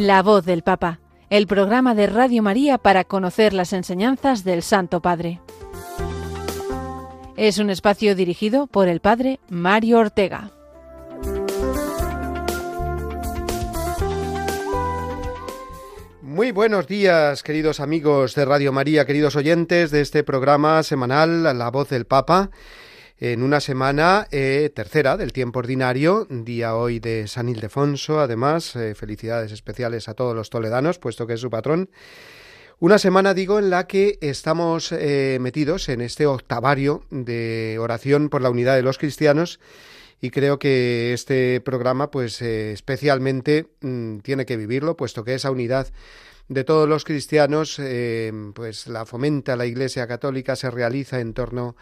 La voz del Papa, el programa de Radio María para conocer las enseñanzas del Santo Padre. Es un espacio dirigido por el Padre Mario Ortega. Muy buenos días, queridos amigos de Radio María, queridos oyentes de este programa semanal La voz del Papa en una semana eh, tercera del tiempo ordinario, día hoy de San Ildefonso, además, eh, felicidades especiales a todos los toledanos, puesto que es su patrón. Una semana, digo, en la que estamos eh, metidos en este octavario de oración por la unidad de los cristianos y creo que este programa, pues especialmente mm, tiene que vivirlo, puesto que esa unidad de todos los cristianos, pues la fomenta la Iglesia Católica, se realiza en torno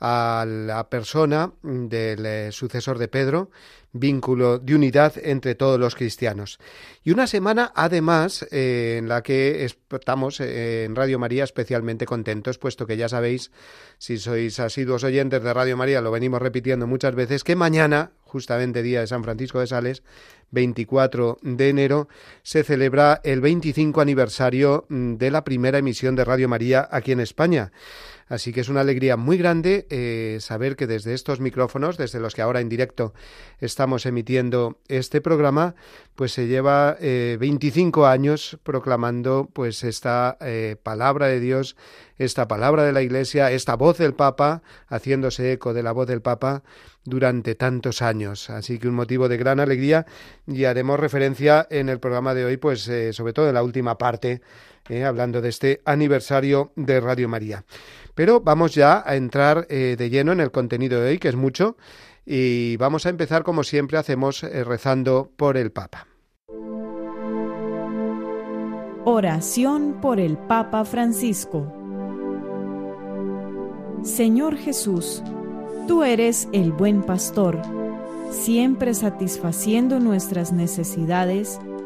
la persona del eh, sucesor de Pedro, vínculo de unidad entre todos los cristianos. Y una semana, además, eh, en la que estamos eh, en Radio María especialmente contentos, puesto que ya sabéis, si sois asiduos oyentes de Radio María, lo venimos repitiendo muchas veces, que mañana, justamente día de San Francisco de Sales, 24 de enero, se celebra el 25 aniversario mm, de la primera emisión de Radio María aquí en España. Así que es una alegría muy grande eh, saber que desde estos micrófonos, desde los que ahora en directo estamos emitiendo este programa, pues se lleva 25 eh, años proclamando pues esta eh, palabra de Dios, esta palabra de la Iglesia, esta voz del Papa, haciéndose eco de la voz del Papa durante tantos años. Así que un motivo de gran alegría y haremos referencia en el programa de hoy, pues sobre todo en la última parte, hablando de este aniversario de Radio María. Pero vamos ya a entrar eh, de lleno en el contenido de hoy, que es mucho, y vamos a empezar como siempre hacemos eh, rezando por el Papa. Oración por el Papa Francisco. Señor Jesús, tú eres el buen pastor, siempre satisfaciendo nuestras necesidades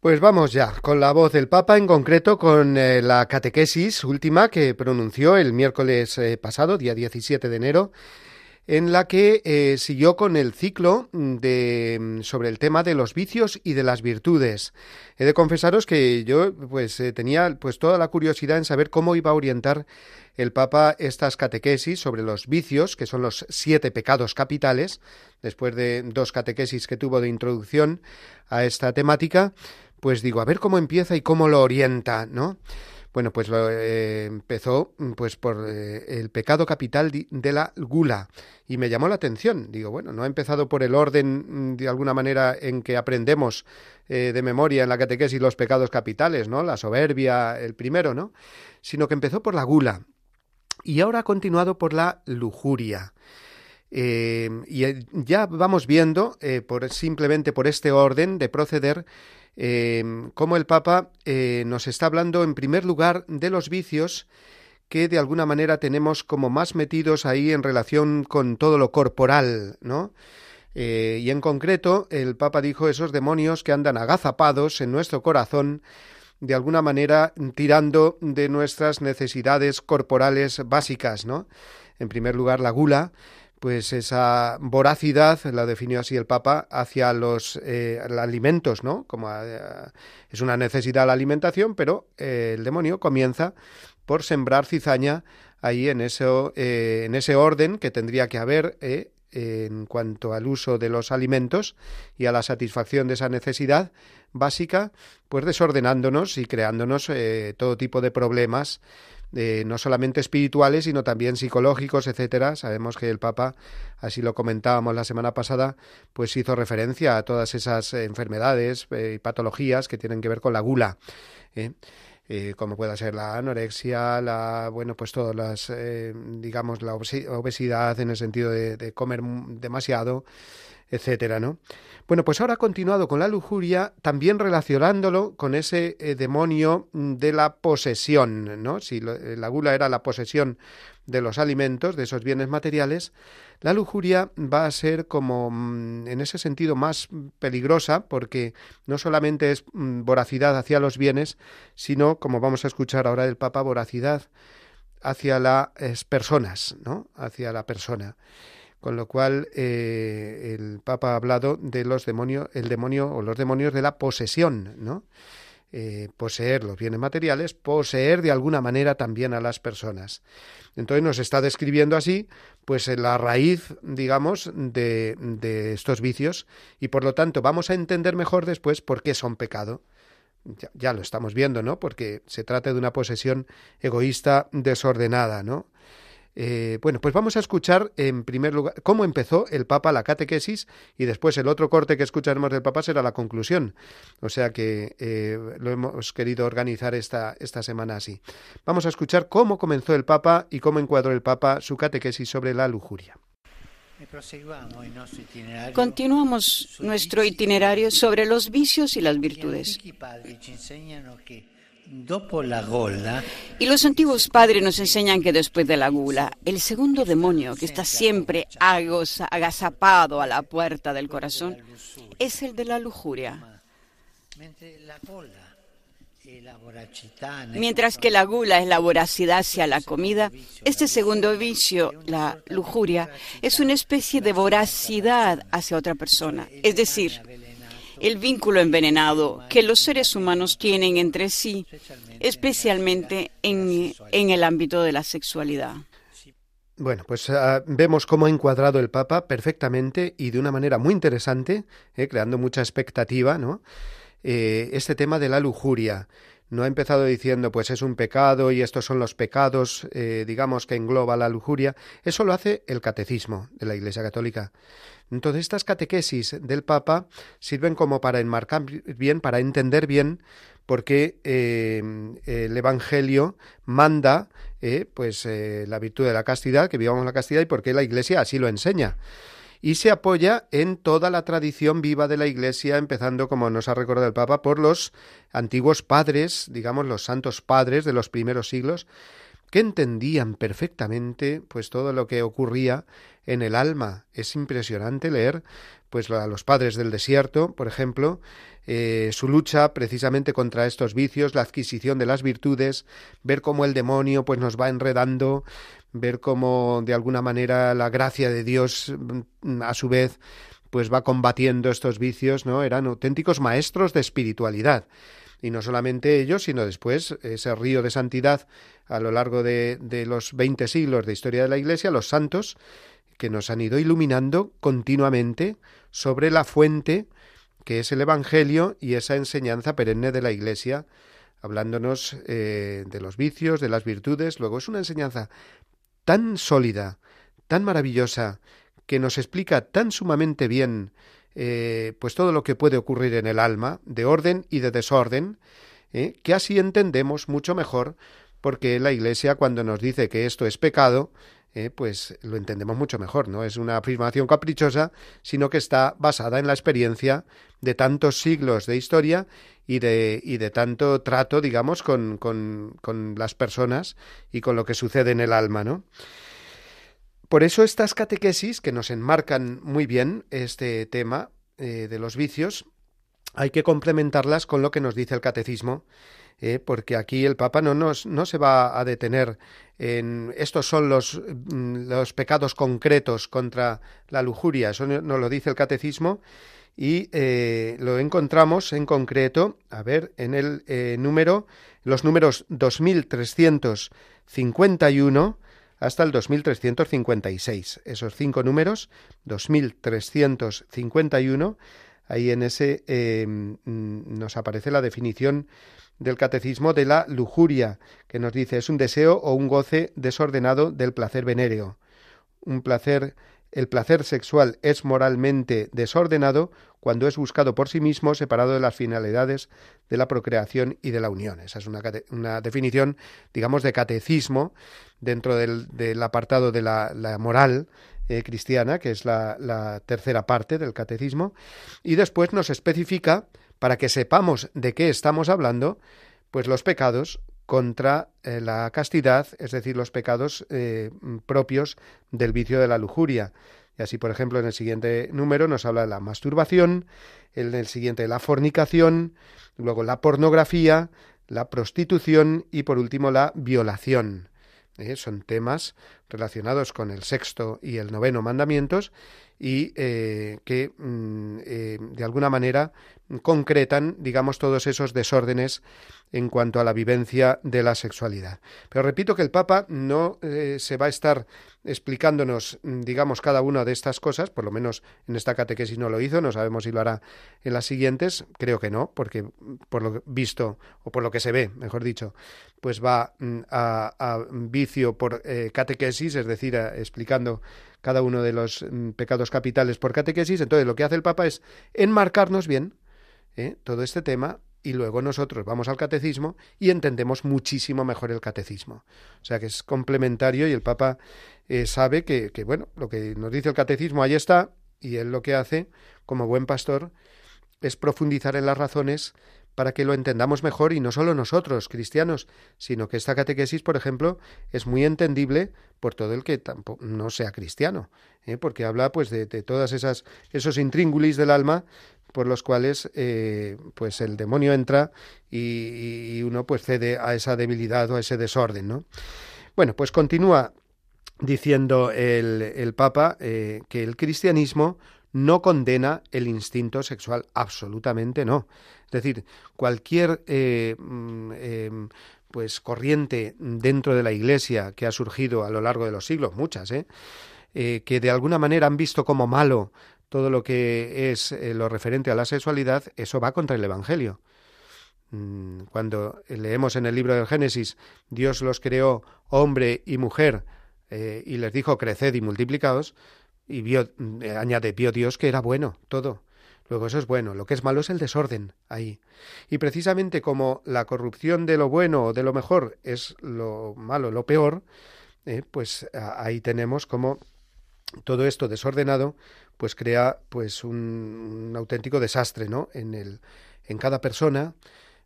Pues vamos ya con la voz del Papa, en concreto con eh, la catequesis última que pronunció el miércoles eh, pasado, día 17 de enero, en la que eh, siguió con el ciclo de, mm, sobre el tema de los vicios y de las virtudes. He de confesaros que yo pues tenía pues toda la curiosidad en saber cómo iba a orientar el Papa estas catequesis sobre los vicios, que son los siete pecados capitales, después de dos catequesis que tuvo de introducción a esta temática, pues digo, a ver cómo empieza y cómo lo orienta, ¿no? Bueno, pues lo, eh, empezó pues por eh, el pecado capital de la gula y me llamó la atención. Digo, bueno, no ha empezado por el orden mm, de alguna manera en que aprendemos eh, de memoria en la catequesis los pecados capitales, ¿no? La soberbia, el primero, ¿no? Sino que empezó por la gula y ahora ha continuado por la lujuria. Y ya vamos viendo, por, simplemente por este orden de proceder, eh, cómo el Papa eh, nos está hablando en primer lugar de los vicios que de alguna manera tenemos como más metidos ahí en relación con todo lo corporal, ¿no? Eh, y en concreto, el Papa dijo esos demonios que andan agazapados en nuestro corazón, de alguna manera tirando de nuestras necesidades corporales básicas, ¿no? En primer lugar, la gula, pues esa voracidad, la definió así el Papa, hacia los eh, alimentos, ¿no? Como eh, es una necesidad la alimentación, pero eh, el demonio comienza por sembrar cizaña ahí en, eso, en ese orden que tendría que haber en cuanto al uso de los alimentos y a la satisfacción de esa necesidad básica, pues desordenándonos y creándonos eh, todo tipo de problemas eh, no solamente espirituales, sino también psicológicos, etcétera. Sabemos que el Papa, así lo comentábamos la semana pasada, pues hizo referencia a todas esas enfermedades eh, y patologías que tienen que ver con la gula. ¿eh? como pueda ser la anorexia, la bueno, pues todas las digamos la obesidad en el sentido de comer demasiado, etcétera, ¿no? Bueno, pues ahora ha continuado con la lujuria, también relacionándolo con ese eh, demonio de la posesión, ¿no? Si eh, la gula era la posesión de los alimentos, de esos bienes materiales, la lujuria va a ser como mm, en ese sentido más peligrosa porque no solamente es mm, voracidad hacia los bienes, sino, como vamos a escuchar ahora del Papa, voracidad hacia las personas, ¿no? Hacia la persona con lo cual eh, el Papa ha hablado de los demonios, el demonio o los demonios de la posesión, ¿no? Eh, poseer los bienes materiales, poseer de alguna manera también a las personas. Entonces nos está describiendo así, pues la raíz, digamos, de, de estos vicios y por lo tanto vamos a entender mejor después por qué son pecado. Ya, ya, lo estamos viendo, ¿no? Porque se trata de una posesión egoísta desordenada, ¿no? Eh, bueno, pues vamos a escuchar en primer lugar cómo empezó el Papa la catequesis y después el otro corte que escucharemos del Papa será la conclusión. O sea que eh, lo hemos querido organizar esta, esta semana así. Vamos a escuchar cómo comenzó el Papa y cómo encuadró el Papa su catequesis sobre la lujuria. Continuamos nuestro itinerario sobre los vicios y las virtudes. Y los antiguos padres nos enseñan que después de la gula, el segundo demonio que está siempre agazapado a la puerta del corazón es el de la lujuria. Mientras que la gula es la voracidad hacia la comida, este segundo vicio, la lujuria, es una especie de voracidad hacia otra persona. Es decir, el vínculo envenenado que los seres humanos tienen entre sí, especialmente en, el ámbito de la sexualidad. Bueno, pues ah, vemos cómo ha encuadrado el Papa perfectamente y de una manera muy interesante, eh, creando mucha expectativa, ¿no? Eh, este tema de la lujuria. No ha empezado diciendo, pues es un pecado y estos son los pecados, eh, digamos, que engloba la lujuria. Eso lo hace el catecismo de la Iglesia Católica. Entonces, estas catequesis del Papa sirven como para enmarcar bien, para entender bien por qué eh, el Evangelio manda eh, pues eh, la virtud de la castidad, que vivamos la castidad, y por qué la Iglesia así lo enseña. Y se apoya en toda la tradición viva de la Iglesia, empezando, como nos ha recordado el Papa, por los antiguos padres, digamos, los santos padres de los primeros siglos, que entendían perfectamente pues todo lo que ocurría en el alma. Es impresionante leer pues a los padres del desierto, por ejemplo, eh, su lucha precisamente contra estos vicios, la adquisición de las virtudes, ver cómo el demonio pues nos va enredando, ver cómo de alguna manera la gracia de Dios mm, a su vez pues va combatiendo estos vicios, ¿no? Eran auténticos maestros de espiritualidad. Y no solamente ellos, sino después ese río de santidad a lo largo de, de los veinte siglos de historia de la Iglesia, los santos, que nos han ido iluminando continuamente sobre la fuente que es el Evangelio y esa enseñanza perenne de la Iglesia, hablándonos eh, de los vicios, de las virtudes. Luego es una enseñanza tan sólida, tan maravillosa, que nos explica tan sumamente bien eh, pues todo lo que puede ocurrir en el alma, de orden y de desorden, eh, que así entendemos mucho mejor, porque la Iglesia cuando nos dice que esto es pecado, eh, pues lo entendemos mucho mejor. No es una afirmación caprichosa, sino que está basada en la experiencia de tantos siglos de historia y de, y de tanto trato, digamos, con, con, con las personas y con lo que sucede en el alma, ¿no? Por eso estas catequesis, que nos enmarcan muy bien este tema eh, de los vicios, hay que complementarlas con lo que nos dice el catecismo eh, porque aquí el Papa no, nos, no se va a detener en estos son los, mm, los pecados concretos contra la lujuria, eso nos lo dice el catecismo y eh, lo encontramos en concreto, a ver, en el eh, número, los números 2351 hasta el 2356. Esos cinco números, 2351, ahí en ese eh, mm, nos aparece la definición del catecismo de la lujuria, que nos dice es un deseo o un goce desordenado del placer venéreo. Un placer, el placer sexual es moralmente desordenado cuando es buscado por sí mismo, separado de las finalidades de la procreación y de la unión. Esa es una, una definición, digamos, de catecismo dentro del, del apartado de la, la moral eh, cristiana, que es la, tercera parte del catecismo, y después nos especifica para que sepamos de qué estamos hablando, pues los pecados contra eh, la castidad, es decir, los pecados eh, propios del vicio de la lujuria. Y así, por ejemplo, en el siguiente número nos habla de la masturbación, en el siguiente la fornicación, luego la pornografía, la prostitución y por último la violación. Eh, son temas relacionados con el sexto y el noveno mandamientos y eh, que mm, eh, de alguna manera concretan, digamos, todos esos desórdenes en cuanto a la vivencia de la sexualidad. Pero repito que el Papa no eh, se va a estar explicándonos, digamos, cada una de estas cosas, por lo menos en esta catequesis no lo hizo, no sabemos si lo hará en las siguientes, creo que no, porque por lo visto, o por lo que se ve, mejor dicho, pues va mm, a, vicio por catequesis, es decir, explicando cada uno de los mm, pecados capitales por catequesis. Entonces lo que hace el Papa es enmarcarnos bien ¿eh? todo este tema y luego nosotros vamos al catecismo y entendemos muchísimo mejor el catecismo. O sea que es complementario y el Papa eh, sabe que, que, bueno, lo que nos dice el catecismo ahí está y él lo que hace como buen pastor es profundizar en las razones para que lo entendamos mejor y no solo nosotros, cristianos, sino que esta catequesis, por ejemplo, es muy entendible por todo el que tampoco, no sea cristiano, ¿eh? porque habla pues de, de, todas esas esos intríngulis del alma por los cuales eh, pues el demonio entra y, y, uno pues cede a esa debilidad o a ese desorden, ¿no? Bueno, pues continúa diciendo el, el Papa eh, que el cristianismo no condena el instinto sexual, absolutamente no. Es decir, cualquier eh, mm, pues corriente dentro de la Iglesia que ha surgido a lo largo de los siglos, muchas, eh que de alguna manera han visto como malo todo lo que es eh, lo referente a la sexualidad, eso va contra el Evangelio. Mm, cuando leemos en el libro del Génesis, Dios los creó hombre y mujer y les dijo creced y multiplicaos, y vio, añade, vio Dios que era bueno todo. Luego eso es bueno, lo que es malo es el desorden ahí. Y precisamente como la corrupción de lo bueno o de lo mejor es lo malo, lo peor, eh, pues ahí tenemos como todo esto desordenado pues crea pues un, un, auténtico desastre, ¿no? En el en cada persona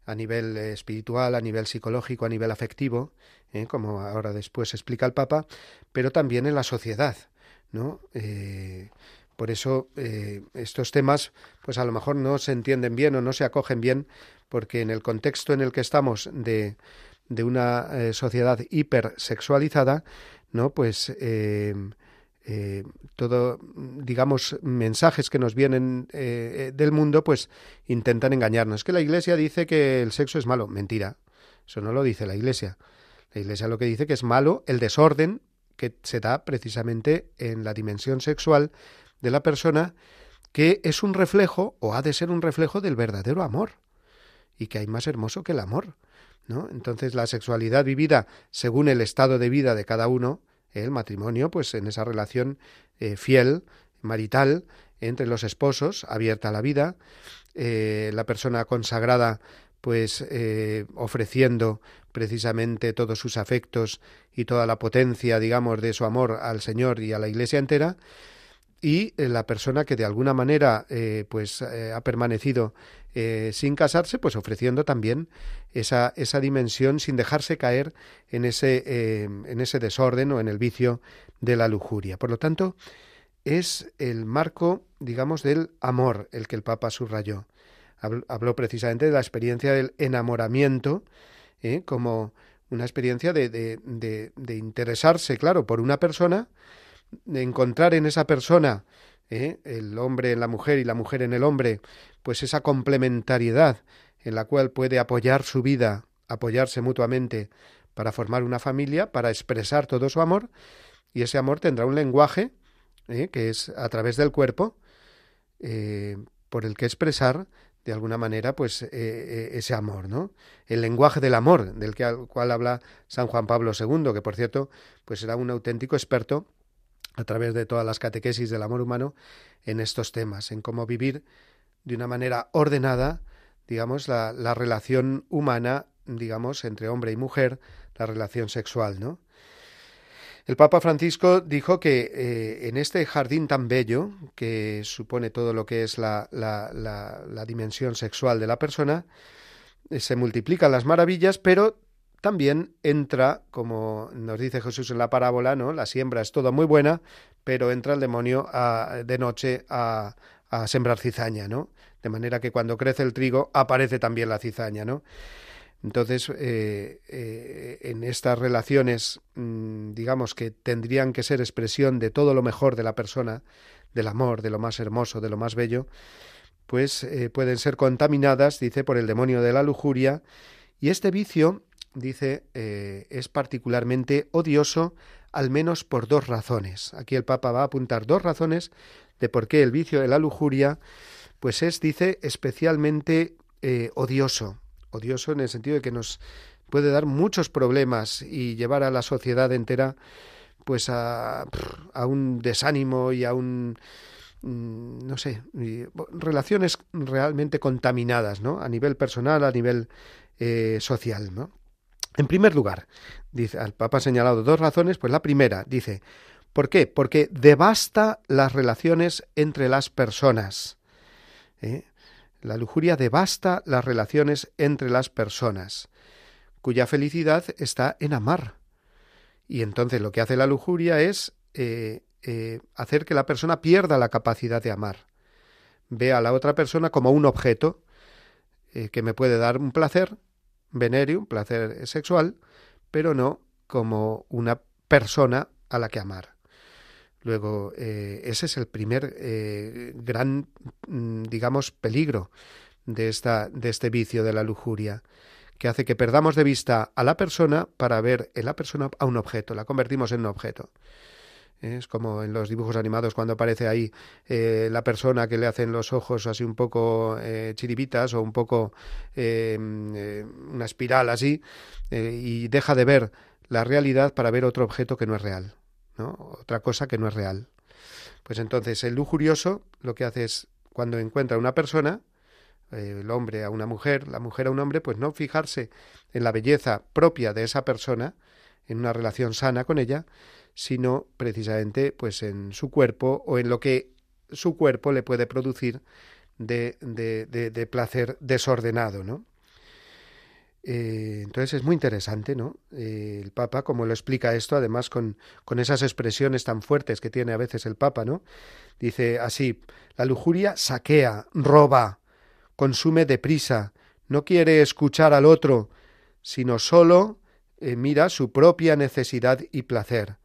a nivel espiritual, a nivel psicológico, a nivel afectivo, ¿eh? como ahora después explica el Papa, pero también en la sociedad, ¿no? Eh, por eso eh, estos temas, pues a lo mejor no se entienden bien o no se acogen bien, porque en el contexto en el que estamos de, de una sociedad hipersexualizada, ¿no? Pues eh, todo, digamos, mensajes que nos vienen eh, del mundo, pues intentan engañarnos. Que la Iglesia dice que el sexo es malo. Mentira. Eso no lo dice la Iglesia. La Iglesia lo que dice que es malo el desorden que se da precisamente en la dimensión sexual de la persona que es un reflejo o ha de ser un reflejo del verdadero amor y que hay más hermoso que el amor, ¿no? Entonces la sexualidad vivida según el estado de vida de cada uno, el matrimonio, pues en esa relación eh, fiel, marital, entre los esposos, abierta a la vida, eh, la persona consagrada, pues eh, ofreciendo precisamente todos sus afectos y toda la potencia, digamos, de su amor al Señor y a la Iglesia entera, y la persona que de alguna manera pues ha permanecido eh, sin casarse pues ofreciendo también esa, esa dimensión sin dejarse caer en ese, eh, en ese desorden o en el vicio de la lujuria por lo tanto es el marco digamos del amor el que el Papa subrayó habló precisamente de la experiencia del enamoramiento ¿eh? como una experiencia de, de, de, de interesarse claro por una persona de encontrar en esa persona, ¿eh? el hombre en la mujer y la mujer en el hombre, pues esa complementariedad en la cual puede apoyar su vida, apoyarse mutuamente para formar una familia, para expresar todo su amor, y ese amor tendrá un lenguaje, ¿eh? que es a través del cuerpo, eh, por el que expresar de alguna manera pues ese amor, ¿no? El lenguaje del amor, del que, cual habla San Juan Pablo II, que por cierto, pues era un auténtico experto a través de todas las catequesis del amor humano en estos temas, en cómo vivir de una manera ordenada, digamos, la, la relación humana, digamos, entre hombre y mujer, la relación sexual, ¿no? El Papa Francisco dijo que eh, en este jardín tan bello, que supone todo lo que es la, la, la, dimensión sexual de la persona, eh, se multiplican las maravillas, pero también entra, como nos dice Jesús en la parábola, ¿no? La siembra es toda muy buena, pero entra el demonio de noche a, a sembrar cizaña, ¿no? De manera que cuando crece el trigo aparece también la cizaña, ¿no? Entonces, eh, eh, en estas relaciones, mm, digamos que tendrían que ser expresión de todo lo mejor de la persona, del amor, de lo más hermoso, de lo más bello, pues eh, pueden ser contaminadas, dice, por el demonio de la lujuria, y este vicio, dice, es particularmente odioso, al menos por dos razones. Aquí el Papa va a apuntar dos razones de por qué el vicio de la lujuria, pues es, dice, especialmente odioso. Odioso en el sentido de que nos puede dar muchos problemas y llevar a la sociedad entera pues a, a un desánimo y a un mm, no sé relaciones realmente contaminadas no a nivel personal a nivel eh, social no en primer lugar dice el papa ha señalado dos razones pues la primera dice ¿por qué? porque devasta las relaciones entre las personas ¿eh? La lujuria devasta las relaciones entre las personas, cuya felicidad está en amar. Y entonces lo que hace la lujuria es eh, eh, hacer que la persona pierda la capacidad de amar. Ve a la otra persona como un objeto eh, que me puede dar un placer venéreo, un placer sexual, pero no como una persona a la que amar. Luego, eh, ese es el primer eh, gran, mm, digamos, peligro de, esta, de este vicio de la lujuria, que hace que perdamos de vista a la persona para ver en la persona a un objeto, la convertimos en un objeto. Es como en los dibujos animados cuando aparece ahí eh, la persona que le hacen los ojos así un poco chiribitas o un poco mm, una espiral así y deja de ver la realidad para ver otro objeto que no es real otra cosa que no es real. Pues entonces el lujurioso lo que hace es, cuando encuentra una persona, eh, el hombre a una mujer, la mujer a un hombre, pues no fijarse en la belleza propia de esa persona, en una relación sana con ella, sino precisamente pues en su cuerpo o en lo que su cuerpo le puede producir de, de, de placer desordenado, ¿no? Eh, entonces es muy interesante, ¿no? Eh, el Papa, como lo explica esto, además con, con esas expresiones tan fuertes que tiene a veces el Papa, ¿no? Dice así, la lujuria saquea, roba, consume deprisa, no quiere escuchar al otro, sino solo eh, mira su propia necesidad y placer.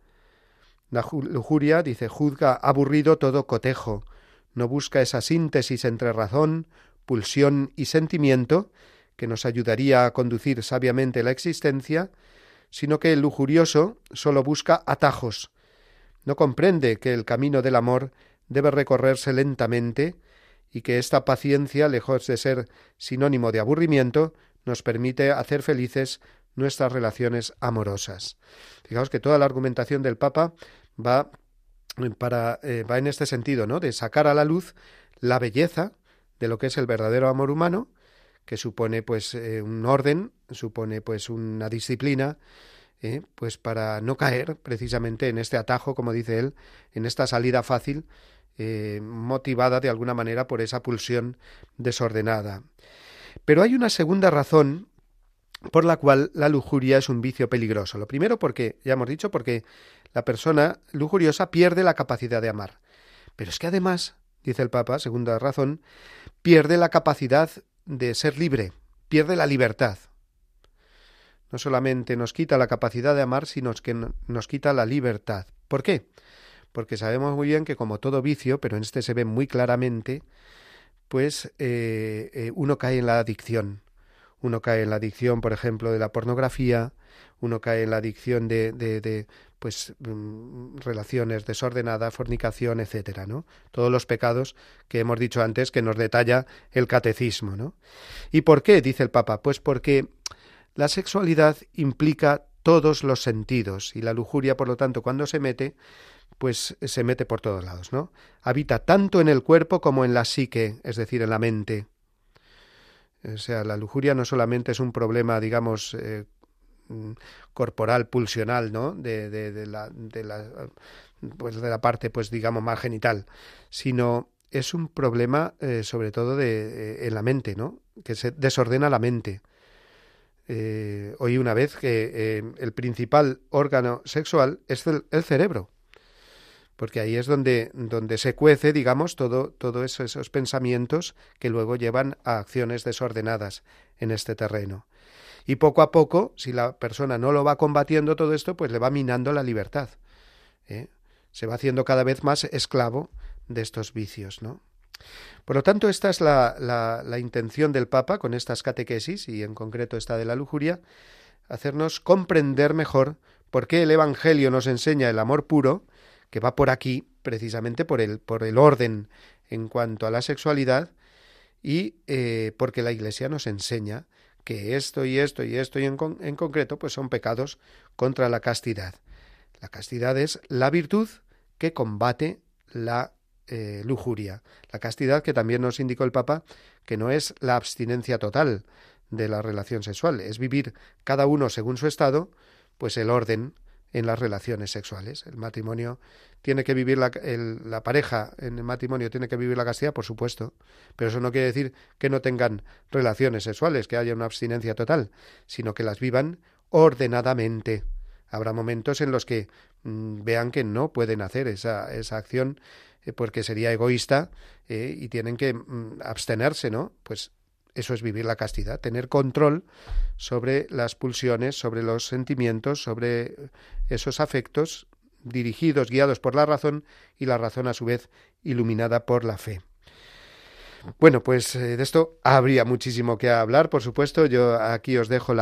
La lujuria, dice, juzga aburrido todo cotejo, no busca esa síntesis entre razón, pulsión y sentimiento, que nos ayudaría a conducir sabiamente la existencia, sino que el lujurioso sólo busca atajos. No comprende que el camino del amor debe recorrerse lentamente y que esta paciencia, lejos de ser sinónimo de aburrimiento, nos permite hacer felices nuestras relaciones amorosas. Fijaos que toda la argumentación del Papa va para eh, va en este sentido, ¿no? De sacar a la luz la belleza de lo que es el verdadero amor humano que supone pues eh, un orden, supone pues una disciplina, eh, pues para no caer precisamente en este atajo, como dice él, en esta salida fácil, motivada de alguna manera por esa pulsión desordenada. Pero hay una segunda razón por la cual la lujuria es un vicio peligroso. Lo primero porque, ya hemos dicho, porque la persona lujuriosa pierde la capacidad de amar. Pero es que además, dice el Papa, segunda razón, pierde la capacidad de ser libre, pierde la libertad. No solamente nos quita la capacidad de amar, sino que nos quita la libertad. ¿Por qué? Porque sabemos muy bien que como todo vicio, pero en este se ve muy claramente, pues eh, eh, uno cae en la adicción. Uno cae en la adicción, por ejemplo, de la pornografía, uno cae en la adicción de, de, pues mm, relaciones desordenadas, fornicación, etcétera, ¿no? Todos los pecados que hemos dicho antes que nos detalla el catecismo, ¿no? ¿Y por qué? dice el Papa, pues porque la sexualidad implica todos los sentidos y la lujuria, por lo tanto, cuando se mete, pues se mete por todos lados, ¿no? Habita tanto en el cuerpo como en la psique, es decir, en la mente. O sea, la lujuria no solamente es un problema, digamos, eh, Mm, corporal, pulsional, ¿no? De, la, de, la, pues de la parte, pues digamos, más genital, sino es un problema eh, sobre todo de, eh, en la mente, ¿no? Que se desordena la mente. Oí una vez que el principal órgano sexual es el, el, cerebro, porque ahí es donde, donde se cuece, digamos, todo, todos esos pensamientos que luego llevan a acciones desordenadas en este terreno. Y poco a poco, si la persona no lo va combatiendo todo esto, pues le va minando la libertad. ¿eh? Se va haciendo cada vez más esclavo de estos vicios, ¿no? Por lo tanto, esta es la, la, la intención del Papa con estas catequesis, y en concreto esta de la lujuria, hacernos comprender mejor por qué el Evangelio nos enseña el amor puro, que va por aquí, precisamente por el, por el orden en cuanto a la sexualidad, y eh, porque la Iglesia nos enseña que esto y esto y esto y en, en concreto pues son pecados contra la castidad. La castidad es la virtud que combate la eh, lujuria. La castidad que también nos indicó el Papa que no es la abstinencia total de la relación sexual, es vivir cada uno según su estado, pues el orden en las relaciones sexuales. El matrimonio tiene que vivir la, la, pareja en el matrimonio tiene que vivir la castidad, por supuesto, pero eso no quiere decir que no tengan relaciones sexuales, que haya una abstinencia total, sino que las vivan ordenadamente. Habrá momentos en los que mm, vean que no pueden hacer esa, esa acción eh, porque sería egoísta eh, y tienen que mm, abstenerse, ¿no? Pues eso es vivir la castidad, tener control sobre las pulsiones, sobre los sentimientos, sobre esos afectos dirigidos, guiados por la razón y la razón a su vez iluminada por la fe. Bueno, pues eh, de esto habría muchísimo que hablar, por supuesto. Yo aquí os dejo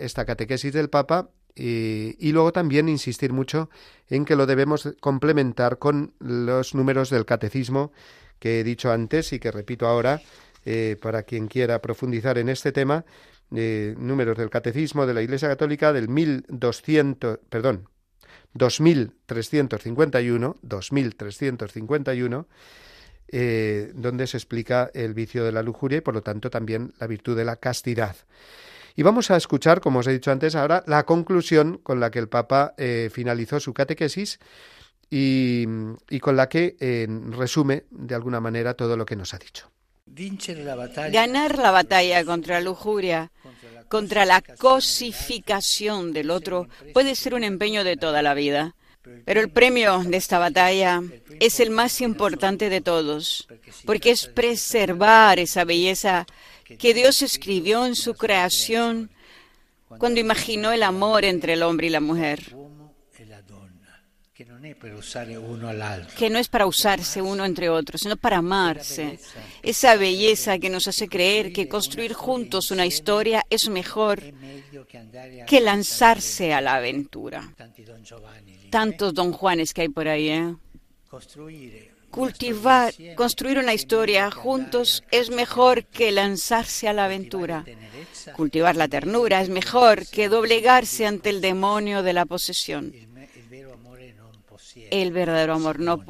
esta catequesis del Papa y, luego también insistir mucho en que lo debemos complementar con los números del catecismo que he dicho antes y que repito ahora, eh, para quien quiera profundizar en este tema, eh, números del Catecismo de la Iglesia Católica del 1200, perdón, 2351, 2351, eh, donde se explica el vicio de la lujuria y por lo tanto también la virtud de la castidad. Y vamos a escuchar, como os he dicho antes, ahora la conclusión con la que el Papa finalizó su catequesis y, con la que resume de alguna manera todo lo que nos ha dicho. Ganar la batalla contra la lujuria, contra la cosificación del otro, puede ser un empeño de toda la vida. Pero el premio de esta batalla es el más importante de todos, porque es preservar esa belleza que Dios escribió en su creación cuando imaginó el amor entre el hombre y la mujer que no es para usarse uno entre otros, sino para amarse. Esa belleza que nos hace creer que construir juntos una historia es mejor que lanzarse a la aventura. Tantos don Juanes que hay por ahí, ¿eh? Cultivar, construir una historia juntos es mejor que lanzarse a la aventura. Cultivar la ternura es mejor que doblegarse ante el demonio de la posesión. El verdadero amor no,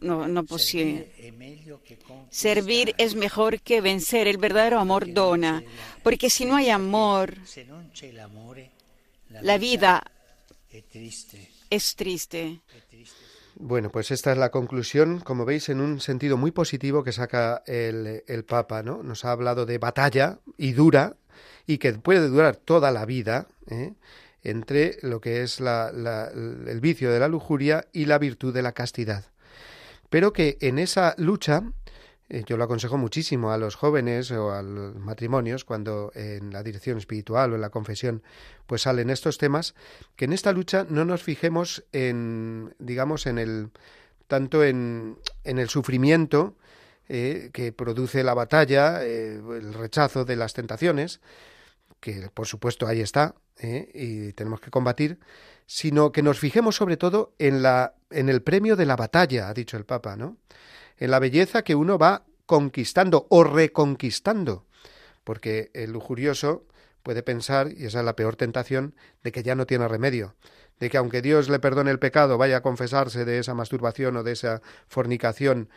no, no, posee. Servir es mejor que vencer. El verdadero amor dona. Porque si no hay amor, la vida es triste. Bueno, pues esta es la conclusión, como veis, en un sentido muy positivo que saca el, el, Papa, ¿no? Nos ha hablado de batalla y dura, y que puede durar toda la vida, ¿eh? Entre lo que es el vicio de la lujuria y la virtud de la castidad. Pero que en esa lucha, eh, yo lo aconsejo muchísimo a los jóvenes o a los matrimonios cuando en la dirección espiritual o en la confesión pues salen estos temas, que en esta lucha no nos fijemos en, digamos, en el tanto en, en el sufrimiento eh, que produce la batalla, eh, el rechazo de las tentaciones, que por supuesto ahí está, ¿eh? y tenemos que combatir, sino que nos fijemos sobre todo en, la, en el premio de la batalla, ha dicho el Papa, ¿no? En la belleza que uno va conquistando o reconquistando, porque el lujurioso puede pensar, y esa es la peor tentación, de que ya no tiene remedio, de que aunque Dios le perdone el pecado, vaya a confesarse de esa masturbación o de esa fornicación,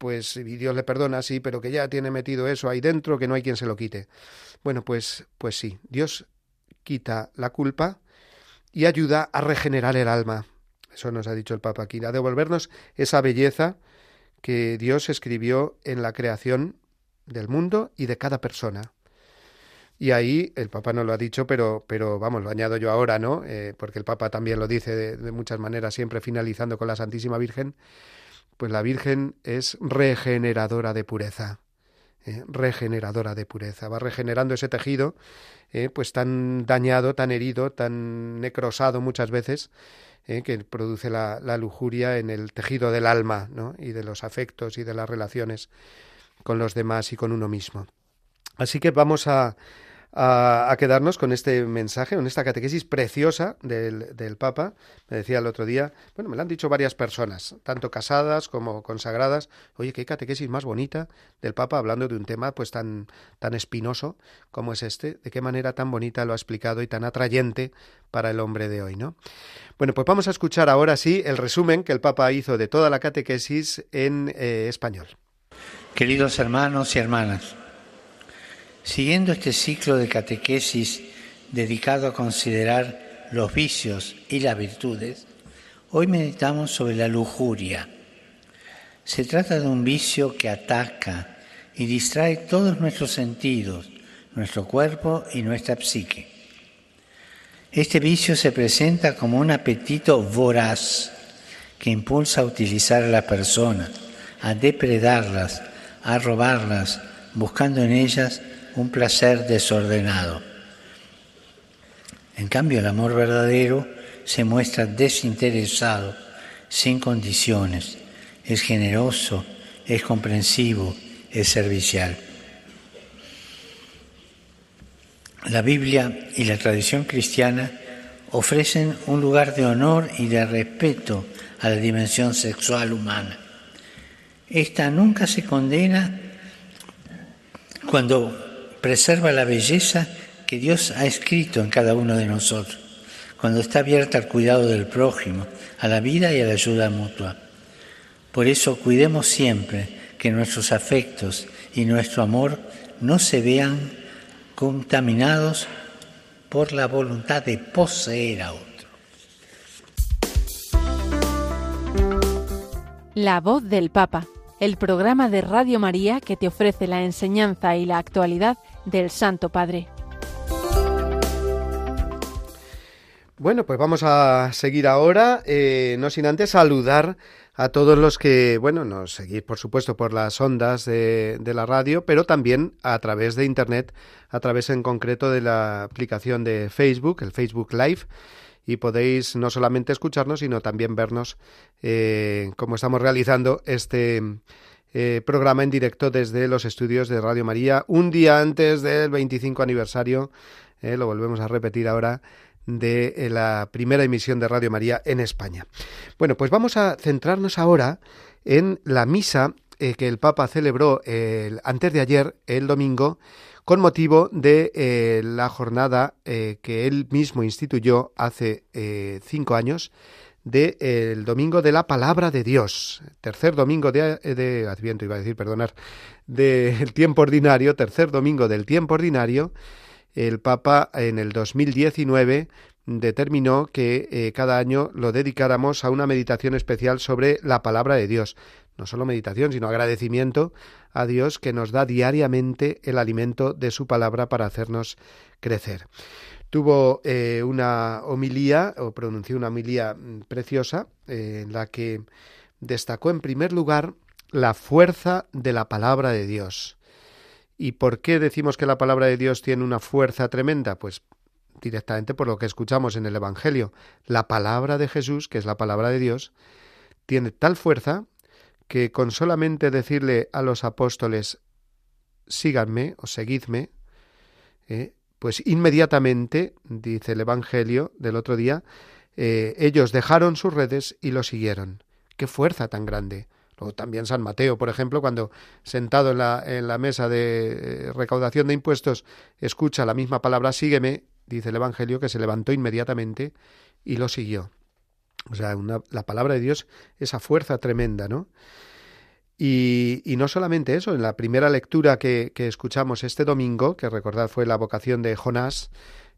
pues y Dios le perdona, sí, pero que ya tiene metido eso ahí dentro, que no hay quien se lo quite. Bueno, pues, pues sí, Dios quita la culpa y ayuda a regenerar el alma. Eso nos ha dicho el Papa aquí, a devolvernos esa belleza que Dios escribió en la creación del mundo y de cada persona. Y ahí el Papa no lo ha dicho, pero, pero vamos, lo añado yo ahora, ¿no? Eh, porque el Papa también lo dice de, muchas maneras, siempre finalizando con la Santísima Virgen. Pues la Virgen es regeneradora de pureza. ¿eh? regeneradora de pureza. Va regenerando ese tejido, ¿eh? pues tan dañado, tan herido, tan necrosado muchas veces, que produce la, la, lujuria en el tejido del alma, ¿no? Y de los afectos y de las relaciones con los demás y con uno mismo. Así que vamos a, a, quedarnos con este mensaje, con esta catequesis preciosa del, del, Papa. Me decía el otro día, bueno, me lo han dicho varias personas, tanto casadas como consagradas. Oye, qué catequesis más bonita del Papa hablando de un tema pues tan, tan espinoso como es este. De qué manera tan bonita lo ha explicado y tan atrayente para el hombre de hoy, ¿no? Bueno, pues vamos a escuchar ahora sí el resumen que el Papa hizo de toda la catequesis en eh, español. Queridos hermanos y hermanas, Siguiendo este ciclo de catequesis dedicado a considerar los vicios y las virtudes, hoy meditamos sobre la lujuria. Se trata de un vicio que ataca y distrae todos nuestros sentidos, nuestro cuerpo y nuestra psique. Este vicio se presenta como un apetito voraz que impulsa a utilizar a las personas, a depredarlas, a robarlas, buscando en ellas un placer desordenado. En cambio, el amor verdadero se muestra desinteresado, sin condiciones, es generoso, es comprensivo, es servicial. La Biblia y la tradición cristiana ofrecen un lugar de honor y de respeto a la dimensión sexual humana. Esta nunca se condena cuando preserva la belleza que Dios ha escrito en cada uno de nosotros, cuando está abierta al cuidado del prójimo, a la vida y a la ayuda mutua. Por eso cuidemos siempre que nuestros afectos y nuestro amor no se vean contaminados por la voluntad de poseer a otro. La voz del Papa, el programa de Radio María que te ofrece la enseñanza y la actualidad del Santo Padre. Bueno, pues vamos a seguir ahora, eh, no sin antes saludar a todos los que, bueno, nos seguís, por supuesto, por las ondas de, la radio, pero también a través de Internet, a través en concreto de la aplicación de Facebook, el Facebook Live, y podéis no solamente escucharnos, sino también vernos eh, como estamos realizando este eh, programa en directo desde los estudios de Radio María, un día antes del 25 aniversario, eh, lo volvemos a repetir ahora, de eh, la primera emisión de Radio María en España. Bueno, pues vamos a centrarnos ahora en la misa que el Papa celebró antes de ayer, el domingo, con motivo de la jornada que él mismo instituyó hace cinco años del el domingo de la palabra de Dios, tercer domingo de, de Adviento, iba a decir, perdonar, del tiempo ordinario, tercer domingo del tiempo ordinario, el Papa en el 2019 determinó que eh, cada año lo dedicáramos a una meditación especial sobre la palabra de Dios. No solo meditación, sino agradecimiento a Dios que nos da diariamente el alimento de su palabra para hacernos crecer tuvo eh, una homilía o pronunció una homilía mm, preciosa eh, en la que destacó en primer lugar la fuerza de la palabra de Dios. ¿Y por qué decimos que la palabra de Dios tiene una fuerza tremenda? Pues directamente por lo que escuchamos en el Evangelio. La palabra de Jesús, que es la palabra de Dios, tiene tal fuerza que con solamente decirle a los apóstoles síganme o seguidme, eh, Pues inmediatamente, dice el Evangelio del otro día, eh, ellos dejaron sus redes y lo siguieron. ¡Qué fuerza tan grande! O también San Mateo, por ejemplo, cuando sentado en la, en la mesa de eh, recaudación de impuestos escucha la misma palabra sígueme, dice el Evangelio que se levantó inmediatamente y lo siguió. O sea, la palabra de Dios, esa fuerza tremenda, ¿no? Y, y, no solamente eso, en la primera lectura que, que, escuchamos este domingo, que recordad fue la vocación de Jonás,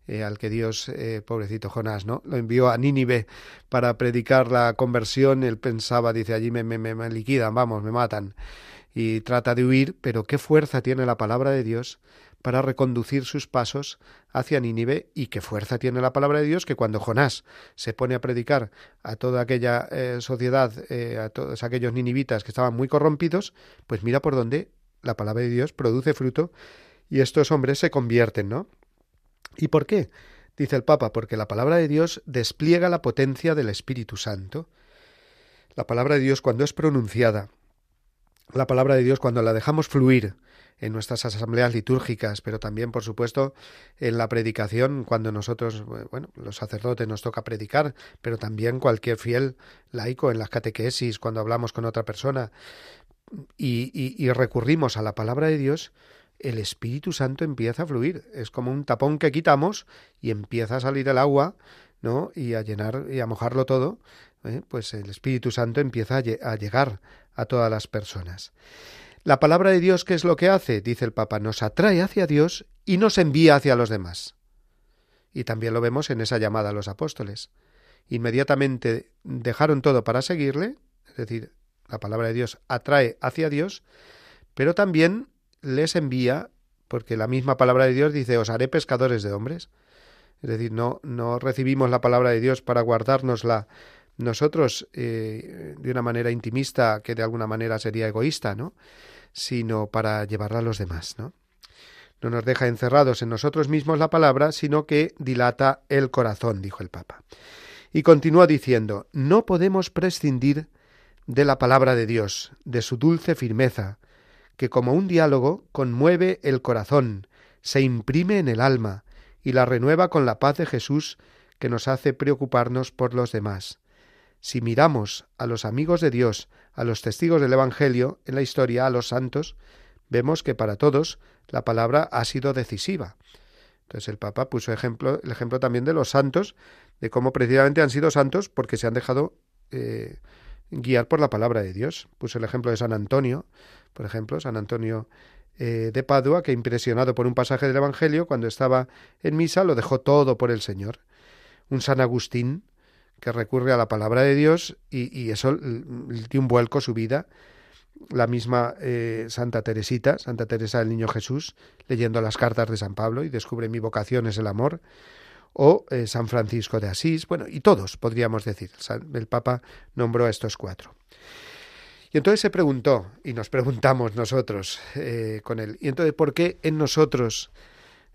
eh, al que Dios, eh, pobrecito Jonás, ¿no? Lo envió a Nínive para predicar la conversión, él pensaba, dice, allí me, me, me liquidan, vamos, me matan, y trata de huir, pero qué fuerza tiene la palabra de Dios para reconducir sus pasos hacia Nínive y qué fuerza tiene la palabra de Dios que cuando Jonás se pone a predicar a toda aquella eh, sociedad, eh, a todos aquellos ninivitas que estaban muy corrompidos, pues mira por dónde la palabra de Dios produce fruto y estos hombres se convierten, ¿no? ¿Y por qué? Dice el Papa, porque la palabra de Dios despliega la potencia del Espíritu Santo. La palabra de Dios cuando es pronunciada, la palabra de Dios cuando la dejamos fluir, en nuestras asambleas litúrgicas, pero también, por supuesto, en la predicación, cuando nosotros, bueno, los sacerdotes nos toca predicar, pero también cualquier fiel laico en las catequesis, cuando hablamos con otra persona y, y, recurrimos a la palabra de Dios, el Espíritu Santo empieza a fluir. Es como un tapón que quitamos y empieza a salir el agua, ¿no? Y a llenar y a mojarlo todo. ¿Eh? Pues el Espíritu Santo empieza a llegar a todas las personas. La palabra de Dios, ¿qué es lo que hace? Dice el Papa, nos atrae hacia Dios y nos envía hacia los demás. Y también lo vemos en esa llamada a los apóstoles. Inmediatamente dejaron todo para seguirle, es decir, la palabra de Dios atrae hacia Dios, pero también les envía, porque la misma palabra de Dios dice, os haré pescadores de hombres. Es decir, no, no recibimos la palabra de Dios para guardárnosla nosotros eh, de una manera intimista, que de alguna manera sería egoísta, ¿no? sino para llevarla a los demás, ¿no? No nos deja encerrados en nosotros mismos la palabra, sino que dilata el corazón, dijo el Papa. Y continúa diciendo, no podemos prescindir de la palabra de Dios, de su dulce firmeza, que como un diálogo conmueve el corazón, se imprime en el alma y la renueva con la paz de Jesús que nos hace preocuparnos por los demás. Si miramos a los amigos de Dios, a los testigos del Evangelio, en la historia, a los santos, vemos que para todos la palabra ha sido decisiva. Entonces el Papa puso el ejemplo también de los santos, de cómo precisamente han sido santos porque se han dejado eh, guiar por la palabra de Dios. Puso el ejemplo de San Antonio, por ejemplo, San Antonio eh, de Padua, que impresionado por un pasaje del Evangelio, cuando estaba en misa, lo dejó todo por el Señor. Un San Agustín, que recurre a la palabra de Dios y, eso dio un vuelco su vida. La misma eh, Santa Teresita, Santa Teresa del Niño Jesús, leyendo las cartas de San Pablo y descubre mi vocación es el amor. O eh, San Francisco de Asís, bueno, y todos podríamos decir. El Papa nombró a estos cuatro. Y entonces se preguntó, y nos preguntamos nosotros eh, con él, ¿y entonces por qué en nosotros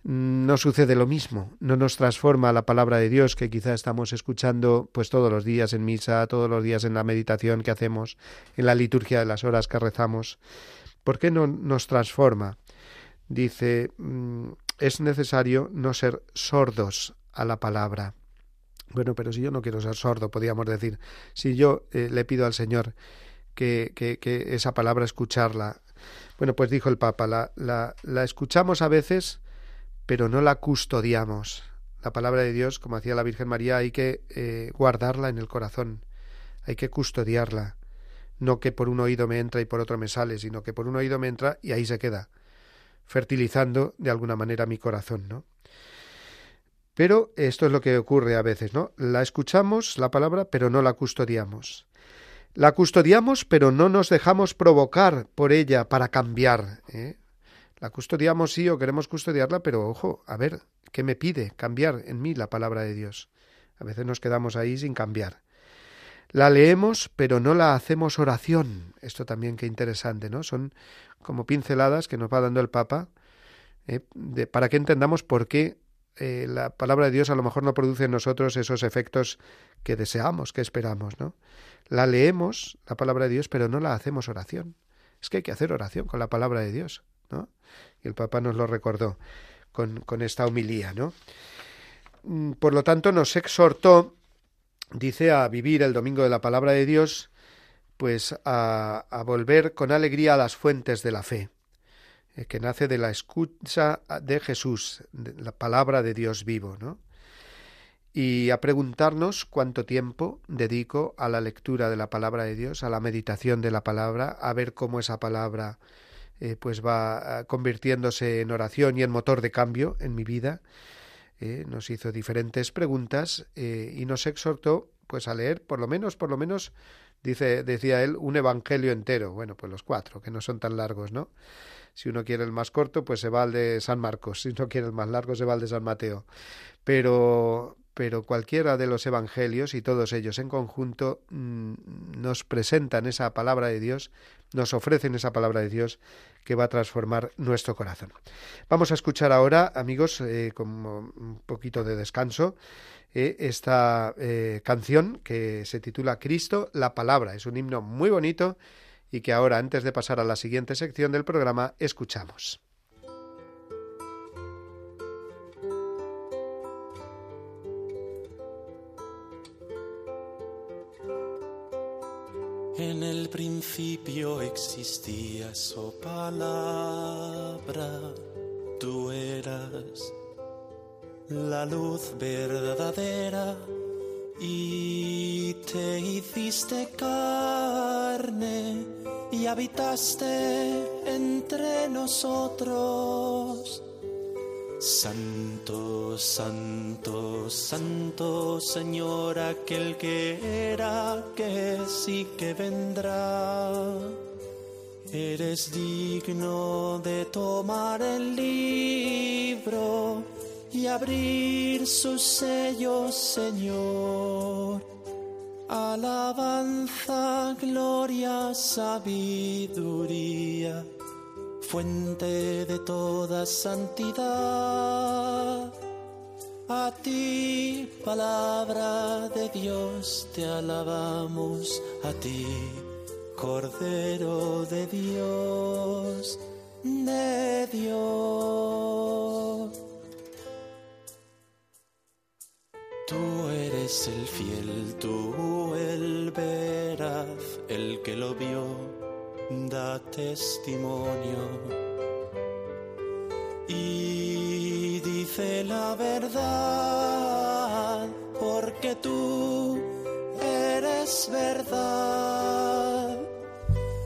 no sucede lo mismo, no nos transforma la palabra de Dios que quizá estamos escuchando pues todos los días en misa, todos los días en la meditación que hacemos, en la liturgia de las horas que rezamos. ¿Por qué no nos transforma? Dice, mm, es necesario no ser sordos a la palabra. Bueno, pero si yo no quiero ser sordo, podríamos decir, si yo eh, le pido al Señor que, que, que, esa palabra escucharla. Bueno, pues dijo el Papa, la, la, la escuchamos a veces pero no la custodiamos. La palabra de Dios, como hacía la Virgen María, hay que eh, guardarla en el corazón, hay que custodiarla. No que por un oído me entra y por otro me sale, sino que por un oído me entra y ahí se queda, fertilizando de alguna manera mi corazón, ¿no? Pero esto es lo que ocurre a veces, ¿no? La escuchamos, la palabra, pero no la custodiamos. La custodiamos, pero no nos dejamos provocar por ella para cambiar. ¿eh? La custodiamos sí o queremos custodiarla, pero ojo, a ver, ¿qué me pide cambiar en mí la palabra de Dios? A veces nos quedamos ahí sin cambiar. La leemos, pero no la hacemos oración. Esto también qué interesante, ¿no? Son como pinceladas que nos va dando el Papa ¿eh? para que entendamos por qué eh, la palabra de Dios a lo mejor no produce en nosotros esos efectos que deseamos, que esperamos, ¿no? La leemos, la palabra de Dios, pero no la hacemos oración. Es que hay que hacer oración con la palabra de Dios. Y el Papa nos lo recordó. con, con esta homilía, ¿no? Mm, por lo tanto, nos exhortó, dice, a vivir el domingo de la palabra de Dios, pues a, a volver con alegría a las fuentes de la fe, eh, que nace de la escucha de Jesús, de la palabra de Dios vivo, ¿no? y a preguntarnos cuánto tiempo dedico a la lectura de la palabra de Dios, a la meditación de la palabra, a ver cómo esa palabra eh, pues va ah, convirtiéndose en oración y en motor de cambio en mi vida. Eh, nos hizo diferentes preguntas eh, y nos exhortó pues a leer por lo menos, por lo menos, dice, decía él, un evangelio entero. Bueno, pues los cuatro, que no son tan largos, ¿no? Si uno quiere el más corto, pues se va al de San Marcos. Si no quiere el más largo, se va al de San Mateo. Pero, pero cualquiera de los evangelios y todos ellos en conjunto mm, nos presentan esa palabra de Dios, nos ofrecen esa palabra de Dios que va a transformar nuestro corazón. Vamos a escuchar ahora, amigos, eh, con un poquito de descanso, eh, esta eh, canción que se titula Cristo, la palabra. Es un himno muy bonito y que ahora, antes de pasar a la siguiente sección del programa, escuchamos. En el principio existía su palabra, tú eras la luz verdadera y te hiciste carne y habitaste entre nosotros. Santo, santo, santo Señor, aquel que era, que sí que vendrá. Eres digno de tomar el libro y abrir sus sellos, Señor. Alabanza, gloria, sabiduría fuente de toda santidad. A ti, palabra de Dios, te alabamos, a ti, Cordero de Dios, de Dios. Tú eres el fiel, tú el veraz, el que lo vio da testimonio y dice la verdad porque tú eres verdad.